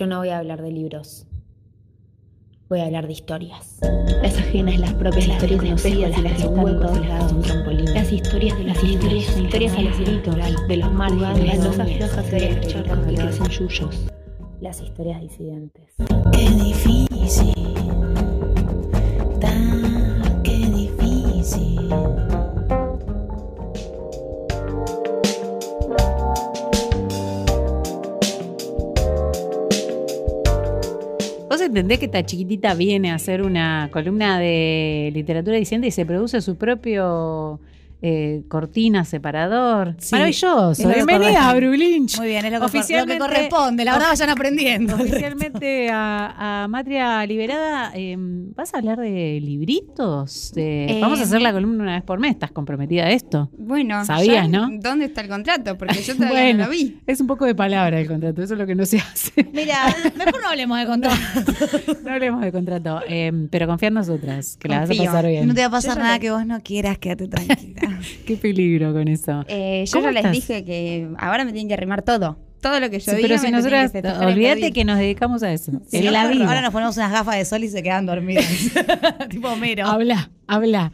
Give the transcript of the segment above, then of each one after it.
Yo no voy a hablar de libros. Voy a hablar de historias. Las ajenas, las propias, las historias desconocidas y las que están todos lados un trampolín. Las historias de las historias, historias al escrito, de los márgenes, de las losas flojas de los charcos que crecen yuyos. Las historias disidentes. Qué difícil. Entendés que esta chiquitita viene a hacer una columna de literatura diciendo y se produce su propio eh, cortina separador. Sí, Maravilloso. Bienvenida a. Verdad Muy bien, es lo que, cor- lo que Oficialmente- corresponde. La verdad vayan aprendiendo. Oficialmente a, a Matria Liberada, eh, ¿vas a hablar de libritos? De- Eh, Vamos a hacer la columna una vez por mes. ¿Estás comprometida a esto? Bueno, Sabías, ya, ¿no? ¿Dónde está el contrato? Porque yo todavía Bueno. no lo vi. Es un poco de palabra el contrato, eso es lo que no se hace. Mira, mejor no hablemos de contrato. No hablemos de contrato, eh, pero confía en nosotras, que la vas a Confío. pasar bien. No te va a pasar Yo nada que vos no quieras, quédate tranquila. Qué peligro con eso. Eh, yo ¿Cómo ya les dije que ahora me tienen que arrimar todo. Todo lo que yo Sí, diga pero si en olvídate que nos dedicamos a eso. Sí, en la ahora- vida. Ahora nos ponemos unas gafas de sol y se quedan dormidas. tipo Homero. Habla, habla.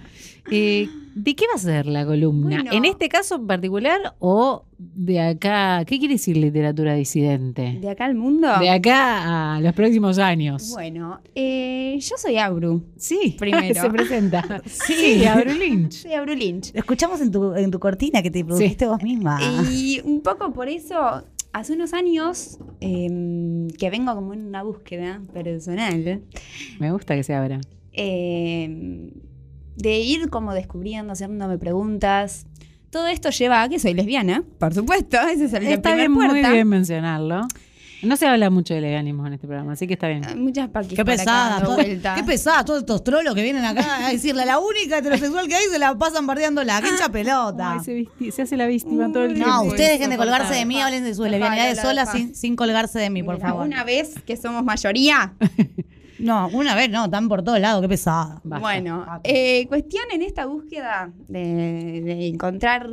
Eh, ¿De qué va a ser la columna? Bueno. ¿En este caso en particular o de acá? ¿Qué quiere decir literatura disidente? ¿De acá al mundo? De acá a los próximos años. Bueno, eh, yo soy Abru. sí, primero. se presenta. Sí, Abru Lynch. Soy Abru Lynch. Lo escuchamos en tu, en tu cortina que te produjiste vos misma. Y un poco por eso, hace unos años eh, que vengo como en una búsqueda personal. Me gusta que se abra. eh, de ir como descubriendo, haciéndome preguntas. Todo esto lleva a que soy lesbiana, por supuesto, ese es el la Está primer bien, muy puerta. bien mencionarlo. No se habla mucho de lesbianismo en este programa, así que está bien. Hay Muchas paquis Qué por acá pesada, todo- qué pesada todos estos trolos que vienen acá a decirle la única heterosexual que hay se la pasan bardeándola. ¡Qué hincha pelota! Ay, se, visti- se hace la víctima todo el tiempo. No, ustedes dejen de colgarse de mí, hablen de sus lesbianidades solas sin, sin colgarse de mí, por Mira, favor. Una vez que somos mayoría. No, una vez no, están por todos lados, qué pesada. Basta. Bueno, eh, cuestión en esta búsqueda de, de encontrar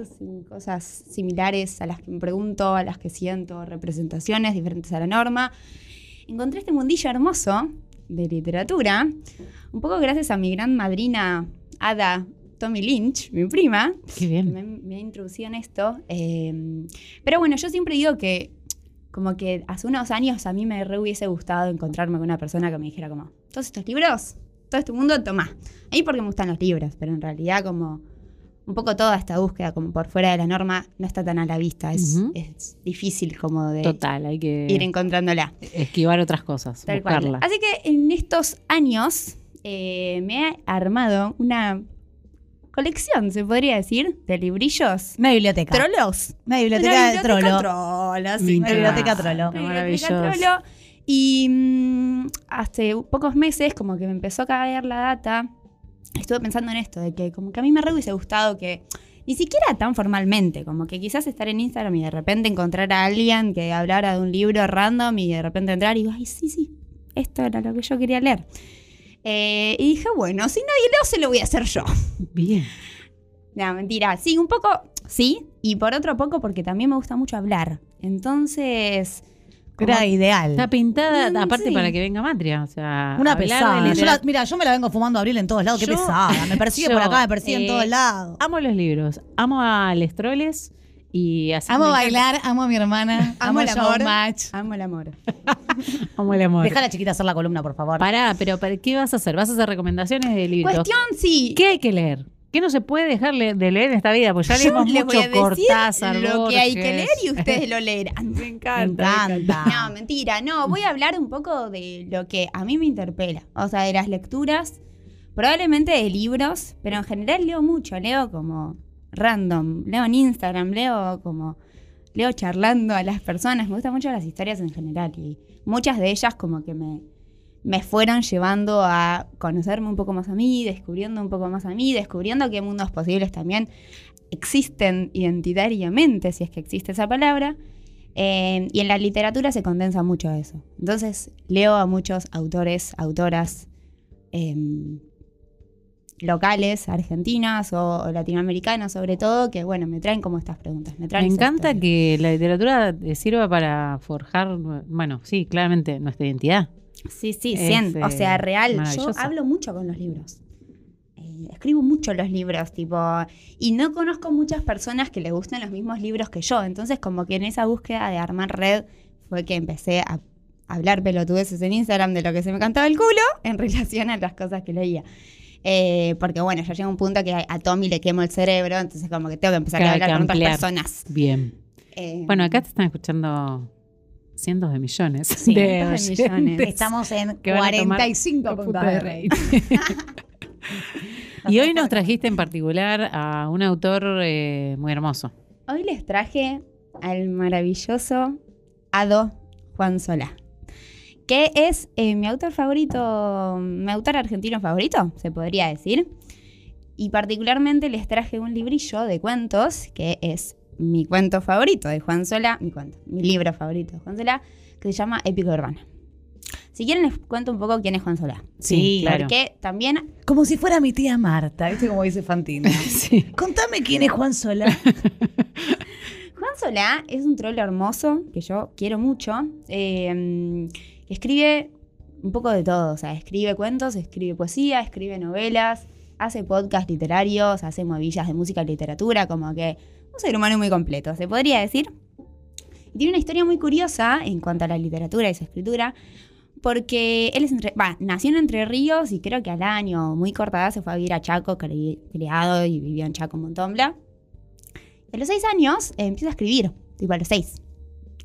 cosas similares a las que me pregunto, a las que siento, representaciones diferentes a la norma. Encontré este mundillo hermoso de literatura, un poco gracias a mi gran madrina Ada Tommy Lynch, mi prima, Qué bien. me, me ha introducido en esto. eh, pero bueno, yo siempre digo que como que hace unos años a mí me re hubiese gustado encontrarme con una persona que me dijera como, todos estos libros, todo este mundo, toma. A mí porque me gustan los libros, pero en realidad como un poco toda esta búsqueda como por fuera de la norma no está tan a la vista. Es, es difícil como de Total, hay que ir encontrándola. esquivar otras cosas, Tal cual. buscarla. Así que en estos años eh, me he armado una colección, se podría decir, de librillos. Una biblioteca. Trolos. Una biblioteca de trolo. trolo, sí, Me Una biblioteca trolo. Maravilloso. biblioteca trolo. Y mm, hace pocos meses como que me empezó a caer la data. Estuve pensando en esto, de que como que a mí me re hubiese gustado que, ni siquiera tan formalmente, como que quizás estar en Instagram y de repente encontrar a alguien que hablara de un libro random y de repente entrar y digo, ay, sí, sí, esto era lo que yo quería leer. Eh, y dije, bueno, si nadie leo, se lo voy a hacer yo. Bien. No, mentira. Sí, un poco, sí. Y por otro poco, porque también me gusta mucho hablar. Entonces. Era ideal. Está pintada, Mm, aparte sí. para que venga Matria. O sea, Una pesada. Yo la- literatura- mira, yo me la vengo fumando a Abril en todos lados. Qué Yo- pesada. Me persigue yo, por acá, me persigue en eh, todos lados. Amo los libros, amo a los troles y así Amo bailar, amo a mi hermana, amo, Amo el amor. showmatch. Amo el amor. encanta, Amo el amor. Deja a la chiquita hacer la columna, por favor. Pará, pero ¿para ¿qué vas a hacer? ¿Vas a hacer recomendaciones de libros? Cuestión, sí. ¿Qué hay que leer? ¿Qué no se puede dejar de leer en esta vida? Pues ya Yo leímos les mucho Cortázar, lo que hay que leer y ustedes lo leerán. Me Me encanta. encanta. No, mentira. No, voy a hablar un poco de lo que a mí me interpela. O sea, de las lecturas, probablemente de libros, pero en general leo mucho. Leo como random. Leo en Instagram, leo como... Leo charlando a las personas. Me gustan mucho las historias en general. Y muchas de ellas como que me, me fueron llevando a conocerme un poco más a mí, descubriendo un poco más a mí, descubriendo qué mundos posibles también existen identitariamente, si es que existe esa palabra. Eh, y en la literatura se condensa mucho eso. Entonces leo a muchos autores, autoras, eh, locales, argentinas o, o latinoamericanas sobre todo, que bueno, me traen como estas preguntas. Me, Me traen esas encanta historias. que la literatura eh, sirva para forjar, bueno, sí, claramente, nuestra identidad. Sí, sí, Es, 100. o sea, eh, real. Yo hablo mucho con los libros. Eh, escribo mucho los libros, tipo, y no conozco muchas personas que les gusten los mismos libros que yo. Entonces, como que en esa búsqueda de armar red fue que empecé a hablar pelotudeces en Instagram de lo que se me cantaba el culo en relación a las cosas que leía. Eh, porque bueno, ya llega un punto que a, Tommy le quemo el cerebro, entonces como que tengo que empezar Claro, a hablar con otras personas. Bien. Eh, Bueno, acá te están escuchando cientos de millones de, cientos de millones. Estamos en que van a tomar 45 coputa puntos de rey. y hoy nos trajiste en particular a un autor eh, muy hermoso. Hoy les traje al maravilloso Ado Juan Solá, que es eh, mi autor favorito, mi autor argentino favorito, se podría decir. Y particularmente les traje un librillo de cuentos, que es mi cuento favorito de Juan Solá, mi cuento, mi libro favorito de Juan Solá, que se llama Épica Urbana. Si quieren les cuento un poco quién es Juan Solá. Sí, claro. Porque también Como si fuera mi tía Marta, ¿viste? Como dice Fantino. Sí. Contame quién es Juan Solá. Juan Solá es un troll hermoso que yo quiero mucho. eh, escribe un poco de todo. O sea, escribe cuentos, escribe poesía, escribe novelas, hace podcasts literarios, hace movillas de música y literatura. Como que un ser humano muy completo, se podría decir. Y tiene una historia muy curiosa en cuanto a la literatura y su escritura. Porque él es entre- nació en Entre Ríos y creo que al año, muy corta edad, se fue a vivir a Chaco, cri- criado y vivió en Chaco un montón. A los seis años eh, empieza a escribir, tipo a los seis.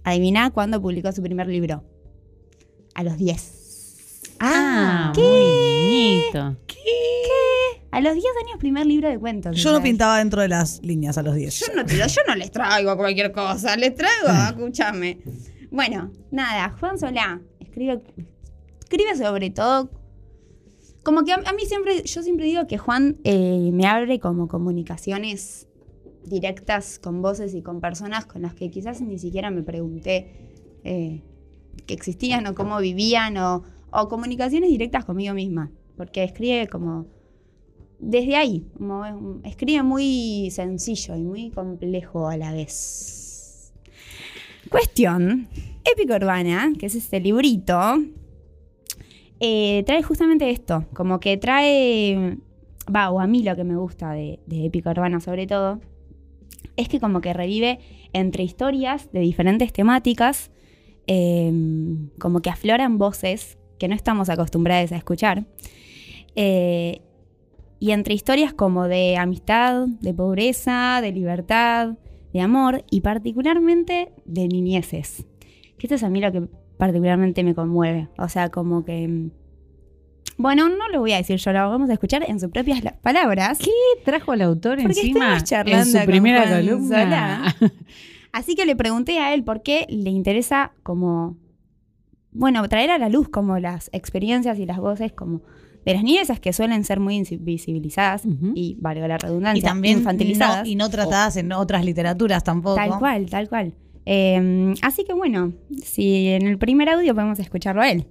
Adivina cuándo publicó su primer libro. A los diez. Ah, muy bonito. A los 10 años, primer libro de cuentos. Yo no pintaba dentro de las líneas a los 10. Yo no, tiro, yo no les traigo cualquier cosa, les traigo, escúchame. Bueno, nada, Juan Solá escribe, escribe sobre todo. Como que a, a mí siempre, yo siempre digo que Juan eh, me abre como comunicaciones directas con voces y con personas con las que quizás ni siquiera me pregunté eh, que existían o cómo vivían o, comunicaciones directas conmigo misma. Porque escribe como desde ahí, como escribe muy sencillo y muy complejo a la vez. Cuestión, Épica Urbana, que es este librito, eh, trae justamente esto, como que trae, va, o a mí lo que me gusta de, de Épica Urbana sobre todo, es que como que revive entre historias de diferentes temáticas, eh, como que afloran voces que no estamos acostumbrados a escuchar. Eh, y entre historias como de amistad, de pobreza, de libertad, de amor y particularmente de niñeces. Que esto es a mí lo que particularmente me conmueve. O sea, como que... mm, Bueno, no lo voy a decir yo, lo vamos a escuchar en sus propias la- palabras. ¿Qué trajo al autor Porque encima charlando en su con primera Juan columna? Así que le pregunté a él por qué le interesa como, bueno, traer a la luz como las experiencias y las voces como de las niñezas que suelen ser muy invisibilizadas y, valga la redundancia, Y también infantilizadas. no, y no tratadas en otras literaturas tampoco. Tal cual, tal cual. Eh, así que bueno, si en el primer audio podemos escucharlo a él.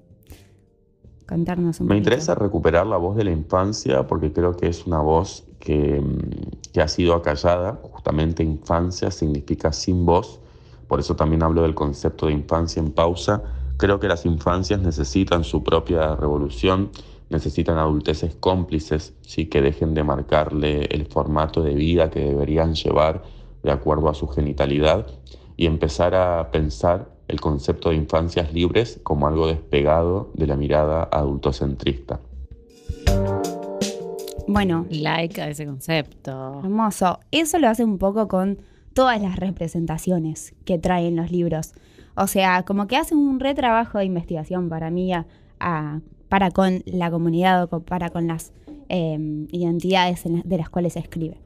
Un Me poquito. interesa recuperar la voz de la infancia porque creo que es una voz que, mm, que ha sido acallada. Justamente infancia significa sin voz. Por eso también hablo del concepto de infancia en pausa. Creo que las infancias necesitan su propia revolución, necesitan adulteces cómplices, ¿sí? que dejen de marcarle el formato de vida que deberían llevar de acuerdo a su genitalidad y empezar a pensar el concepto de infancias libres como algo despegado de la mirada adultocentrista. Bueno, Like a ese concepto. Hermoso. Eso lo hace un poco con todas las representaciones que traen los libros. O sea, como que hace un retrabajo de investigación para mí, a- a- para con la comunidad o para con las eh, identidades en la- de las cuales se escribe.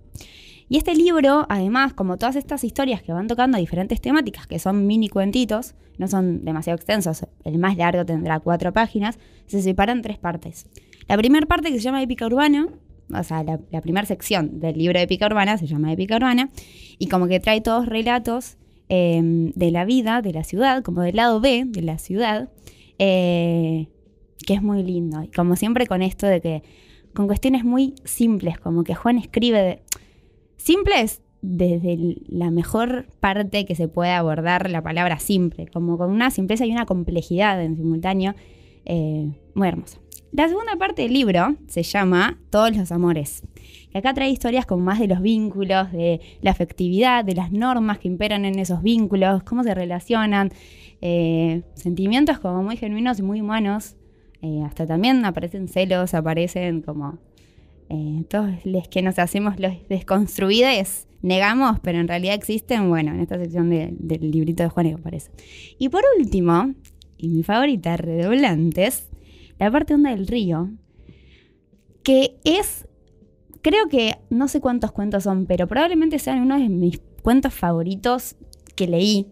Y este libro, además, como todas estas historias que van tocando diferentes temáticas, que son mini cuentitos, no son demasiado extensos, el más largo tendrá cuatro páginas, se separa en tres partes. La primera parte que se llama Épica Urbana, o sea, la, primera sección del libro de Épica Urbana se llama Épica Urbana, y como que trae todos relatos eh, de la vida, de la ciudad, como del lado B de la ciudad, eh, que es muy lindo. Y como siempre con esto de que con cuestiones muy simples, como que Juan escribe de... Simples desde la mejor parte que se puede abordar la palabra simple, como con una simpleza y una complejidad en simultáneo, eh, muy hermosa. La segunda parte del libro se llama Todos los amores. Que acá trae historias como más de los vínculos, de la afectividad, de las normas que imperan en esos vínculos, cómo se relacionan, eh, sentimientos como muy genuinos y muy humanos. Eh, hasta también aparecen celos, aparecen como eh, todos los que nos hacemos los desconstruides, negamos, pero en realidad existen, bueno, en esta sección de- del librito de Juan aparece. Y por último, y mi favorita, redoblantes, la parte honda del río, que es, creo que no sé cuántos cuentos son, pero probablemente sean uno de mis cuentos favoritos que leí.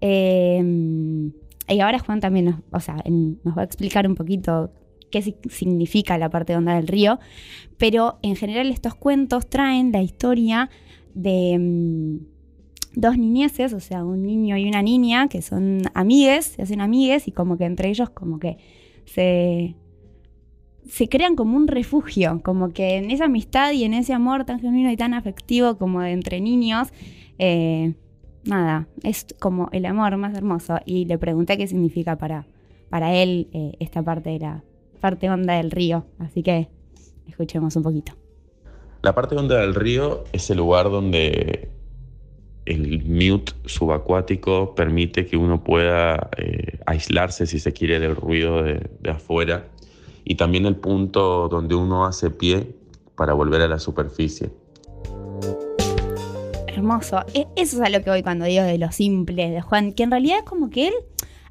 Eh, y ahora Juan también o sea, nos va a explicar un poquito qué si- significa la parte honda del río, pero en general estos cuentos traen la historia de mm, dos niñeces, o sea, un niño y una niña que son amigues, se hacen amigues y como que entre ellos como que se, se crean como un refugio, como que en esa amistad y en ese amor tan genuino y tan afectivo como de entre niños, eh, nada, es como el amor más hermoso. Y le pregunté qué significa para, para él eh, esta parte de la parte honda del río. Así que escuchemos un poquito. La parte honda del río es el lugar donde el mute subacuático permite que uno pueda eh, aislarse, si se quiere, del ruido de, de afuera. Y también el punto donde uno hace pie para volver a la superficie. Hermoso. E- Eso es a lo que voy cuando digo de lo simple de Juan, que en realidad es como que él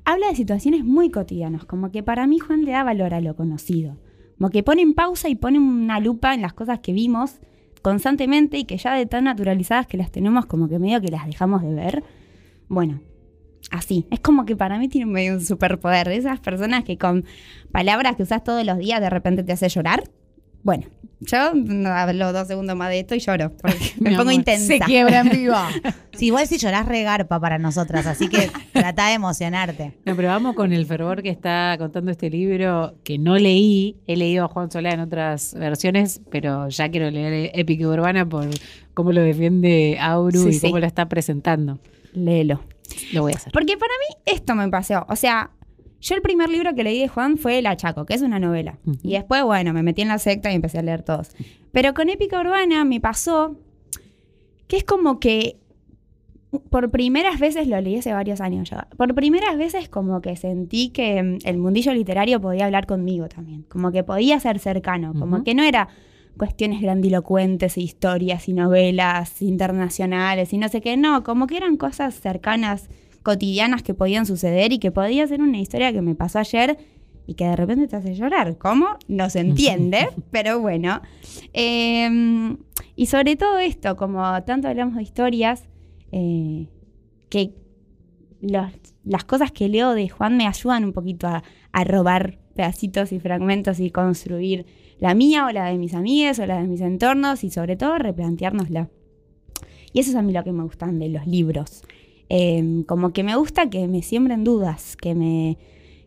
habla de situaciones muy cotidianas, como que para mí Juan le da valor a lo conocido, como que pone en pausa y pone una lupa en las cosas que vimos constantemente y que ya de tan naturalizadas que las tenemos como que medio que las dejamos de ver. Bueno, así. Es como que para mí tiene medio un superpoder. De esas personas que con palabras que usas todos los días de repente te hace llorar. Bueno, yo no hablo dos segundos más de esto y lloro. Porque me pongo amor, intensa. Se quiebra en vivo. Sí, igual si llorás regarpa para nosotras, así que trata de emocionarte. No, pero vamos con el fervor que está contando este libro que no leí. He leído a Juan Solá en otras versiones, pero ya quiero leer Épica Urbana por cómo lo defiende Auru Sí, y sí. cómo lo está presentando. Léelo. Lo voy a hacer. Porque para mí esto me pasó. O sea, yo el primer libro que leí de Juan fue El Achaco, que es una novela. Y después, bueno, me metí en la secta y empecé a leer todos. Pero con Épica Urbana me pasó que es como que por primeras veces, lo leí hace varios años ya, por primeras veces como que sentí que mm, el mundillo literario podía hablar conmigo también, como que podía ser cercano, como que no era cuestiones grandilocuentes, y historias y novelas internacionales y no sé qué, no, como que eran cosas cercanas, cotidianas que podían suceder y que podía ser una historia que me pasó ayer y que de repente te hace llorar. ¿Cómo? No se entiende, pero bueno. Eh, y sobre todo esto, como tanto hablamos de historias, eh, que los- las cosas que leo de Juan me ayudan un poquito a, a robar pedacitos y fragmentos y construir la mía o la de mis amigas o la de mis entornos y sobre todo replanteárnosla. Y eso es a mí lo que me gustan de los libros. Eh, como que me gusta que me siembren dudas, que me...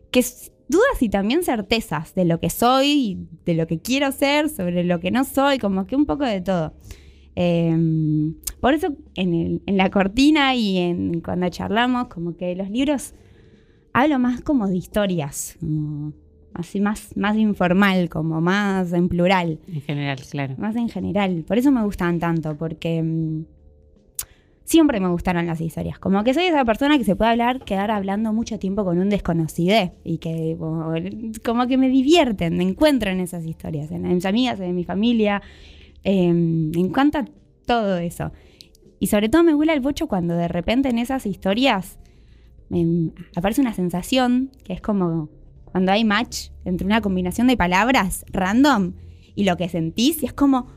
Que dudas y también certezas de lo que soy, de lo que quiero ser, sobre lo que no soy, como que un poco de todo. Eh, por eso en, el- en la cortina y en, cuando charlamos, como que los libros hablo más como de historias, como así más, más informal, como más en plural, En general, claro. más en general. Por eso me gustan tanto, porque mm, siempre me gustaron las historias. Como que soy esa persona que se puede hablar, quedar hablando mucho tiempo con un desconocido y que como, que me divierten, me encuentro en esas historias, en mis amigas, en mi familia. Me encanta todo eso. Y sobre todo me vuela el bocho cuando de repente en esas historias me aparece una sensación que es como cuando hay match entre una combinación de palabras random y lo que sentís y es como,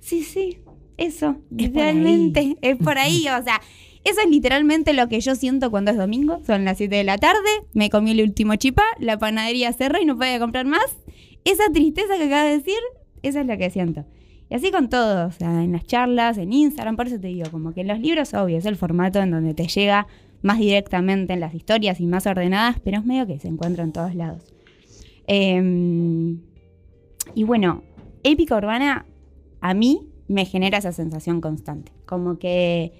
sí, sí, eso, Es por realmente es por ahí, o sea, eso es literalmente lo que yo siento cuando es domingo, son las 7 de la tarde, me comí el último chipá, la panadería cerró y no puede comprar más, esa tristeza que acabas de decir, eso es lo que siento. Y así con todo, o sea, en las charlas, en Instagram, por eso te digo, como que en los libros, obvio, es el formato en donde te llega más directamente en las historias y más ordenadas, pero es medio que se encuentra en todos lados. Eh, y bueno, épica urbana a mí me genera esa sensación constante. Como que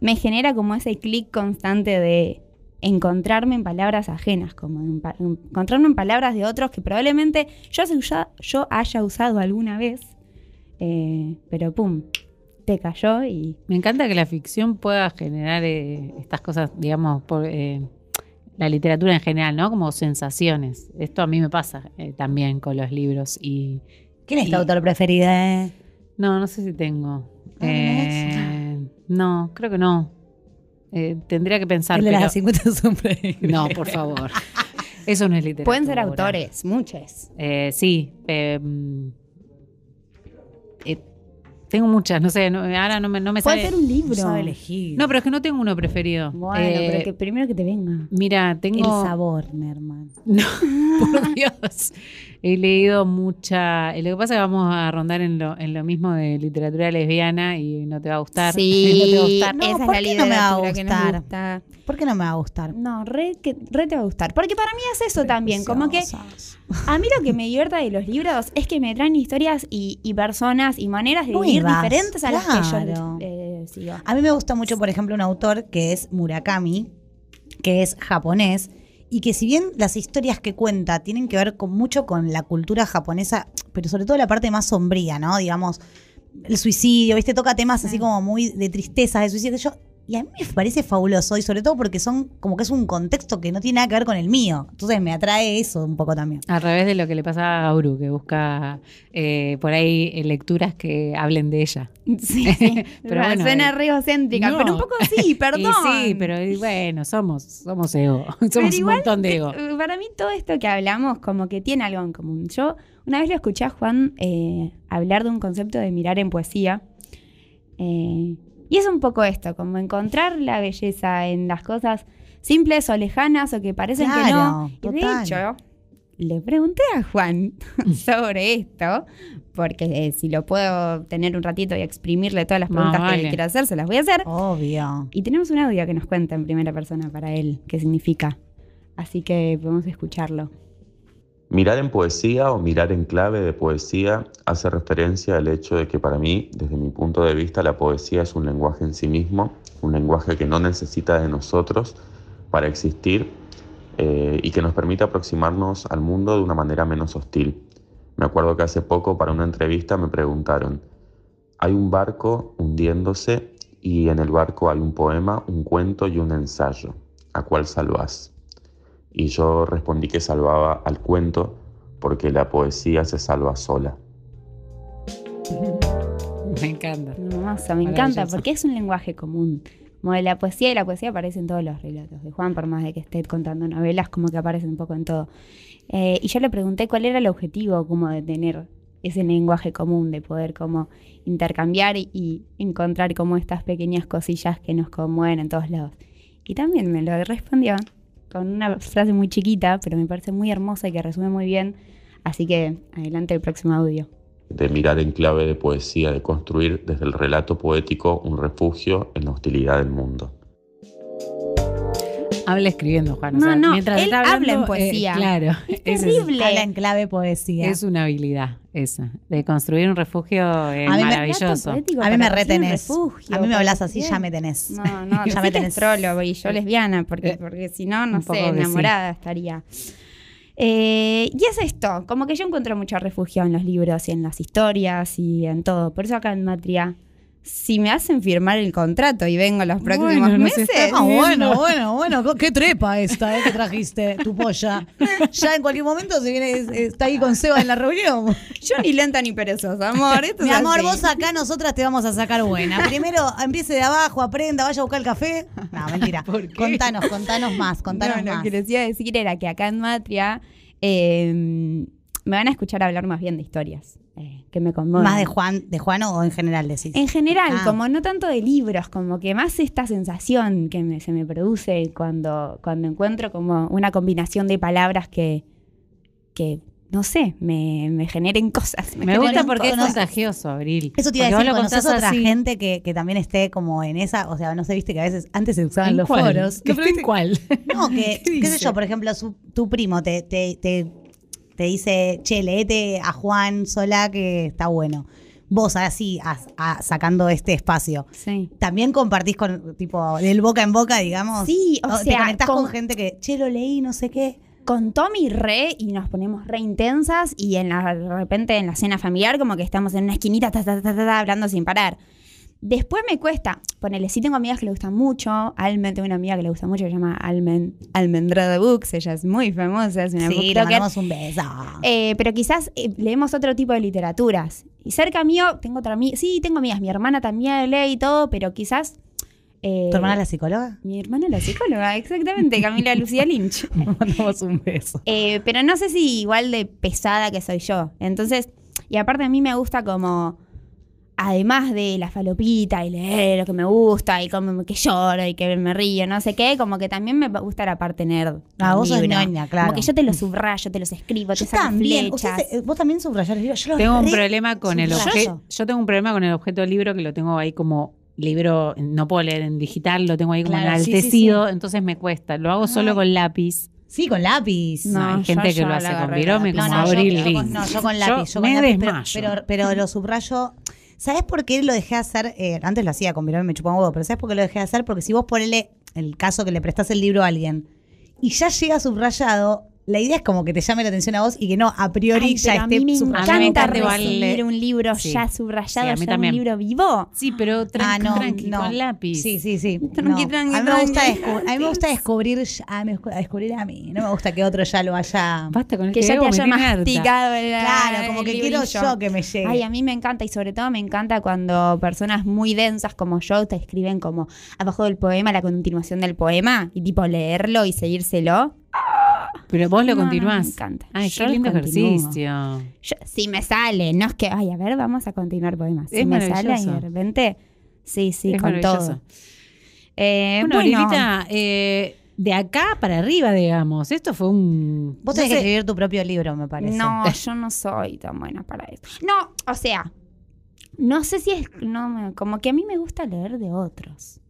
me genera como ese clic constante de encontrarme en palabras ajenas, como en pa- encontrarme en palabras de otros que probablemente yo, haya usa- yo haya usado alguna vez, eh, pero pum, te cayó y Me encanta que la ficción pueda generar eh, estas cosas, digamos, por eh, la literatura en general, ¿no? Como sensaciones. Esto a mí me pasa eh, también con los libros y ¿Quién es tu autor preferida? No, no sé si tengo. Ah, ¿no Eh, no, creo que no. Eh, tendría que pensar. El de pero- las 50 sombras. de Grey. No, por favor. Eso no es literatura. pueden ser autores, muchos. Eh, sí. eh, eh, tengo muchas, no sé, no- ahora no me, no me Puede ser un libro. No sabe elegir. No, pero es que no tengo uno preferido. Bueno, Eh, pero que primero que te venga. Mira, tengo. El sabor, Nerman. No, por Dios. He leído mucha. Lo que pasa es que vamos a rondar en lo, en lo mismo de literatura lesbiana y no te va a gustar. Sí, no te va a gustar. No, esa ¿por es la qué no me va a gustar? gusta. ¿Por qué no me va a gustar? No, re, que, re te va a gustar. Porque para mí es eso también. Como que a mí lo que me divierte de los libros es que me traen historias y, y personas y maneras de vivir diferentes a las claro. que yo eh, sigo. A mí me gusta mucho, por ejemplo, un autor que es Murakami, que es japonés, y que si bien las historias que cuenta tienen que ver con mucho con la cultura japonesa, pero sobre todo la parte más sombría, ¿no? Digamos, el suicidio, ¿viste? Toca temas así como muy de tristeza, de suicidio. Yo, y a mí me parece fabuloso, y sobre todo porque son como que es un contexto que no tiene nada que ver con el mío. Entonces me atrae eso un poco también. Al revés de lo que le pasa a Gauru, que busca eh, por ahí eh, lecturas que hablen de ella. Sí, sí. Pero bueno, Suena eh, re egocéntrica, no. pero un poco sí, perdón. Y sí, pero y bueno, somos, somos ego. Pero Somos un montón de ego. Para mí todo esto que hablamos como que tiene algo en común. Yo una vez lo escuché a Juan eh, hablar de un concepto de mirar en poesía. eh, y es un poco esto, como encontrar la belleza en las cosas simples o lejanas o que parecen que no. Claro, Y de total. hecho, le pregunté a Juan sobre esto, porque eh, si lo puedo tener un ratito y exprimirle todas las preguntas que vale. quiero hacer, se las voy a hacer. Obvio. Y tenemos un audio que nos cuenta en primera persona para él qué significa. Así que podemos escucharlo. Mirar en poesía o mirar en clave de poesía hace referencia al hecho de que para mí, desde mi punto de vista, la poesía es un lenguaje en sí mismo, un lenguaje que no necesita de nosotros para existir eh, y que nos permite aproximarnos al mundo de una manera menos hostil. Me acuerdo que hace poco para una entrevista me preguntaron, hay un barco hundiéndose y en el barco hay un poema, un cuento y un ensayo. ¿A cuál salvás? Y yo respondí que salvaba al cuento porque la poesía se salva sola. Me encanta. Hermoso, me encanta porque es un lenguaje común. Como de la poesía y la poesía aparece en todos los relatos de Juan, por más de que esté contando novelas, como que aparece un poco en todo. Eh, y yo le pregunté cuál era el objetivo como de tener ese lenguaje común, de poder como intercambiar y, y encontrar como estas pequeñas cosillas que nos conmueven en todos lados. Y también me lo respondió con una frase muy chiquita, pero me parece muy hermosa y que resume muy bien. Así que adelante el próximo audio. De mirar en clave de poesía, de construir desde el relato poético un refugio en la hostilidad del mundo. Habla escribiendo, Juan. o No, sea, no, mientras él está habla en poesía. eh, claro. Es es- terrible. Habla en clave poesía. Es una habilidad esa, de construir un refugio eh, A mí me- maravilloso. Poético A mí me retenés. refugio, A mí me hablas así, bien. ya me tenés. No, no, ya me tenés. trolo y yo lesbiana, porque, Eh, porque si no, no sé, sí. enamorada estaría. Eh, y es esto, como que yo encuentro mucho refugio en los libros y en las historias y en todo. Por eso acá en Matria, si me hacen firmar el contrato y vengo los próximos Bueno, meses, Ah, bueno, bueno, bueno. Qué trepa esta, ¿eh? Que trajiste, tu polla. Ya en cualquier momento se viene, es- está ahí con Seba en la reunión. yo ni lenta ni perezosa, amor. Esto Mi es amor, así. vos acá nosotras te vamos a sacar buena. Primero empiece de abajo, aprenda, vaya a buscar el café. No, mentira. ¿Por qué? Contanos, contanos más, contanos no, más. Lo que les iba a decir era que acá en Matria eh, me van a escuchar hablar más bien de historias eh, que me conmueven. Más de Juan, de Juan o en general decís. En general, Ah. como no tanto de libros, como que más esta sensación que me- se me produce cuando, cuando encuentro como una combinación de palabras que, que no sé, me, me generen cosas. Me gusta genera porque es cosas. contagioso, Abril. Eso te iba a decir, ¿conoces contás otra así. gente que, que también esté como en esa? O sea, no sé, viste que a veces antes se usaban ¿En los cuál? foros. ¿Que No, esté en cuál? No, que, ¿Qué qué sé yo, por ejemplo, su- tu primo te, te, te, te dice, che, leete a Juan sola que está bueno. Vos así, a- a- sacando este espacio. Sí. ¿También compartís con, tipo, del boca en boca, digamos? Sí, o te sea, conectás con... con- gente que, che, lo leí, no sé qué. con Tommy re y nos ponemos re intensas y en la, de repente en la cena familiar como que estamos en una esquinita ta, ta, ta, ta, ta, hablando sin parar. Después me cuesta, ponele, sí tengo amigas que le gustan mucho, Almen, tengo una amiga que le gusta mucho, que se llama Almen, Almendrada Books, ella es muy famosa, es una Sí, le mandamos un beso. Eh, pero quizás eh, leemos otro tipo de literaturas. Y cerca mío, tengo otra amiga, sí, tengo amigas, mi hermana también lee y todo, pero quizás... eh, ¿Tu hermana es la psicóloga? Mi hermana es la psicóloga, exactamente, Camila Lucía Lynch. Le mandamos un beso. Eh, pero no sé si igual de pesada que soy yo. Entonces, y aparte a mí me gusta como, además de la falopita y leer lo que me gusta y como que lloro y que me río, no sé qué, como que también me gusta la parte nerd. Ah, del vos sos ñoña, claro. Como que yo te lo subrayo, te los escribo, te Yo saco también. flechas. Eh, vos también subrayás los libros. Yo los Tengo un problema con el objeto. Yo tengo un problema con el objeto libro que lo tengo ahí como libro, no puedo leer en digital, lo tengo ahí como Claro, sí, sí, enaltecido, entonces me cuesta. Lo hago solo Ay. con lápiz. Sí, con lápiz. No, hay gente yo que lo hace con virome lápiz. como no, abril yo, no, yo con lápiz. Yo, me con lápiz, pero, desmayo. pero, pero lo subrayo. ¿Sabes por qué lo dejé de hacer? Eh, antes lo hacía con virome, me chupaba un huevo, pero ¿sabes por qué lo dejé de hacer? Porque si vos ponele el caso que le prestás el libro a alguien y ya llega subrayado, la idea es como que te llame la atención a vos y que no a priori Ay, ya a esté mí me. A mí me encanta encanta igual recibir leer- un libro Sí. ya Sí, subrayado, a mí ya también. un libro vivo. Sí, pero Ah, tranqui, no, tranqui, no. con lápiz. Sí, sí, sí. Tranqui, No. tranqui, a, mí me gusta tranqui. descu- a mí me gusta descubrir, a, mí- a descubrir a mí. No me gusta que otro ya lo haya. Basta con el Que ya te me haya masticado el Claro, como el que quiero yo que me llegue. Ay, a mí me encanta y sobre todo me encanta cuando personas muy densas como yo te escriben como abajo del poema la continuación del poema y tipo leerlo y seguírselo. Pero vos lo No, no, continuás. me encanta. Ay, Yo qué lindo ejercicio. Yo- si me sale, no es que, ay, a ver, vamos a continuar poemas. Si Es me sale y de repente, sí, sí, Es con todo. Eh, Bueno, Lilita, eh, de acá para arriba, digamos. Esto fue un. Vos no tenés que escribir tu propio libro, me parece. No, yo no soy tan buena para eso. No, o sea, no sé si es, no, como que a mí me gusta leer de otros.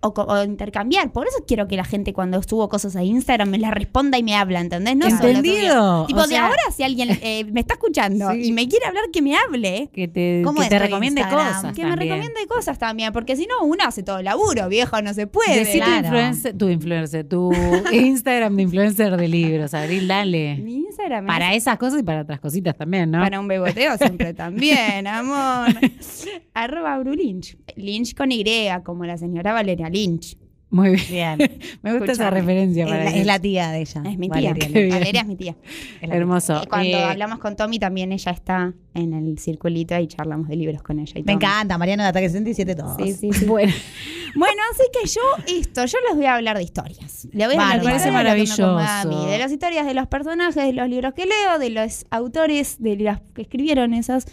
O, intercambiar. Por eso quiero que la gente cuando subo cosas a Instagram me las responda y me habla, ¿entendés? No ¿Entendido? Tipo, O de sea- ahora si alguien eh, me está escuchando Sí. y me quiere hablar, que me hable. Que te, ¿Cómo que es te tu recomiende Instagram? cosas. Que me recomiende cosas también, porque si no, uno hace todo el laburo, viejo, no se puede. Decí tu influencer, tu influencer, tu Instagram de influencer de libros, Abril, dale. Mi Instagram es Para esas cosas y para otras cositas también, ¿no? Para un beboteo siempre también, amor. Arroba Brulinch. Lynch con Y, como la señora Valeria Lynch. Muy bien. Bien. Me gusta esa referencia Es para la, que- es la tía de ella. Es mi tía. Valeria. Es mi tía. Es la Hermoso. Eh, Cuando Eh, hablamos con Tommy también ella está en el circulito y charlamos de libros con ella. Y Me encanta, Mariano de Ataque 67 todos. Sí, sí, sí. Bueno, Bueno, así que yo, esto, yo les voy a hablar de historias. Le voy a hablar Bárbaro. de Me parece historias, de lo que me acomoda a maravilloso. mí, de las historias de los personajes, de los libros que leo, de los autores, de los que escribieron esas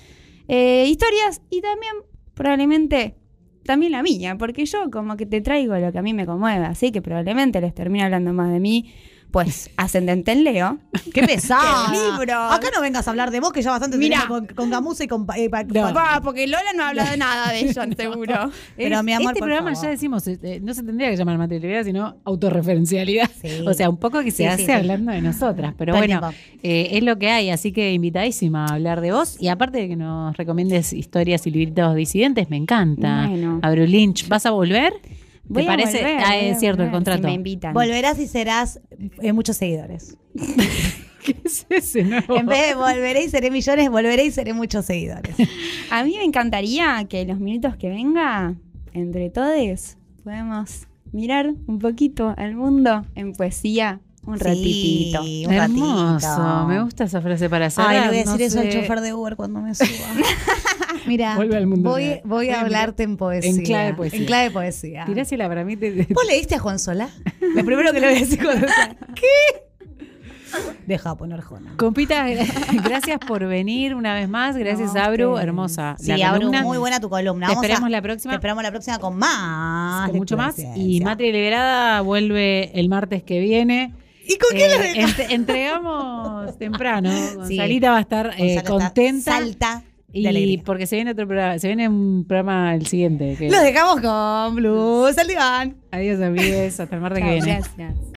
eh, historias y también, probablemente, también la mía, porque yo como que te traigo lo que a mí me conmueve, así que probablemente les termine hablando más de mí, pues ascendente en Leo. ¡Qué pesado! ¡Qué libro! Acá no vengas a hablar de vos, que ya bastante Mirá. tenemos con, con Gamusa y con... eh, pa- No. pa- Va, porque Lola no ha hablado de nada de ella, seguro. Pero, es- mi amor, este por programa favor. ya decimos, eh, no se tendría que llamar materialidad, sino autorreferencialidad. Sí. O sea, un poco que se Sí, hace sí, sí. hablando de nosotras. Pero Todo el bueno, eh, es lo que hay, así que invitadísima a hablar de vos. Y aparte de que nos recomiendes historias y libritos disidentes, me encanta. Bueno. Abril Lynch, ¿vas a volver? Voy ¿Te a parece? volver, ah, es cierto, el contrato. Si me invitan. Volverás y serás eh, muchos seguidores. ¿Qué es ese nuevo? En vez de volveré y seré millones, volveré y seré muchos seguidores. A mí me encantaría que los minutos que venga, entre todos, podamos mirar un poquito al mundo en poesía un ratitito. Sí, un Hermoso, ratito. me gusta esa frase para cerrar. Ay, le voy a no decir eso al chofer de Uber cuando me suba. Mira, Vuelve al mundo voy, voy a hablarte en poesía. en clave poesía. En clave poesía. Tirásela para mí. Te, te- ¿Vos leíste a Juan Solá? Lo primero que le voy a decir cuando ¿Qué? Deja poner Jona. Compita, gracias por venir una vez más. Gracias, No, Abru. Hermosa. Sí, la Abru, muy buena tu columna. Te Vamos a- esperamos la próxima. Te esperamos la próxima con más. Con mucho más. Y Matri Liberada vuelve el martes que viene. ¿Y con qué Eh, ent- entregamos temprano. Sí. Gonzalita va a estar eh, contenta. Salta de y alegría. porque se viene otro programa, se viene un programa el siguiente. que- Los dejamos con Blues al diván. Adiós, amigos. Hasta el martes que viene. gracias.